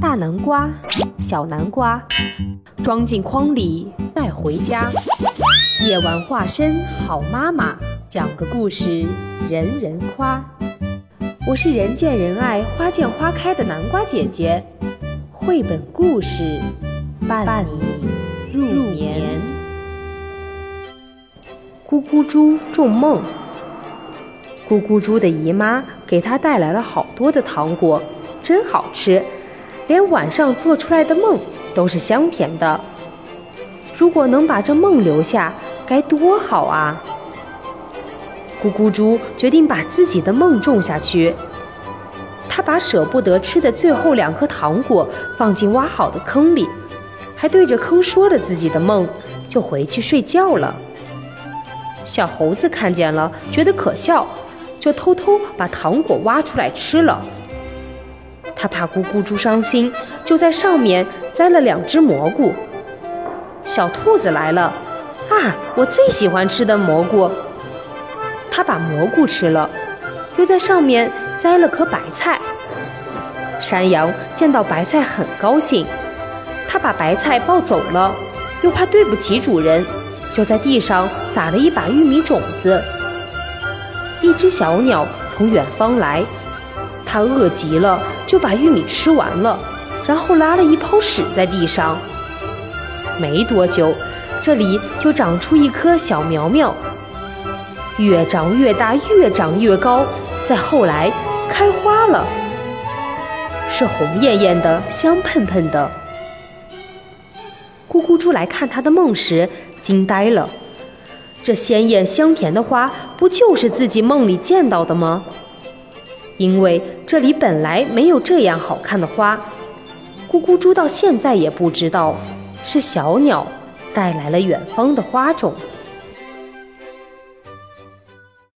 大南瓜，小南瓜，装进筐里带回家。夜晚化身好妈妈，讲个故事人人夸。我是人见人爱、花见花开的南瓜姐姐，绘本故事伴你入眠。咕咕猪种梦，咕咕猪的姨妈给她带来了好多的糖果，真好吃。连晚上做出来的梦都是香甜的。如果能把这梦留下，该多好啊！咕咕猪决定把自己的梦种下去。他把舍不得吃的最后两颗糖果放进挖好的坑里，还对着坑说了自己的梦，就回去睡觉了。小猴子看见了，觉得可笑，就偷偷把糖果挖出来吃了。他怕咕咕猪伤心，就在上面栽了两只蘑菇。小兔子来了，啊，我最喜欢吃的蘑菇。他把蘑菇吃了，又在上面栽了棵白菜。山羊见到白菜很高兴，他把白菜抱走了，又怕对不起主人，就在地上撒了一把玉米种子。一只小鸟从远方来。他饿极了，就把玉米吃完了，然后拉了一泡屎在地上。没多久，这里就长出一棵小苗苗，越长越大，越长越高，再后来开花了，是红艳艳的，香喷喷的。咕咕猪来看他的梦时，惊呆了，这鲜艳香甜的花，不就是自己梦里见到的吗？因为这里本来没有这样好看的花，咕咕猪到现在也不知道，是小鸟带来了远方的花种。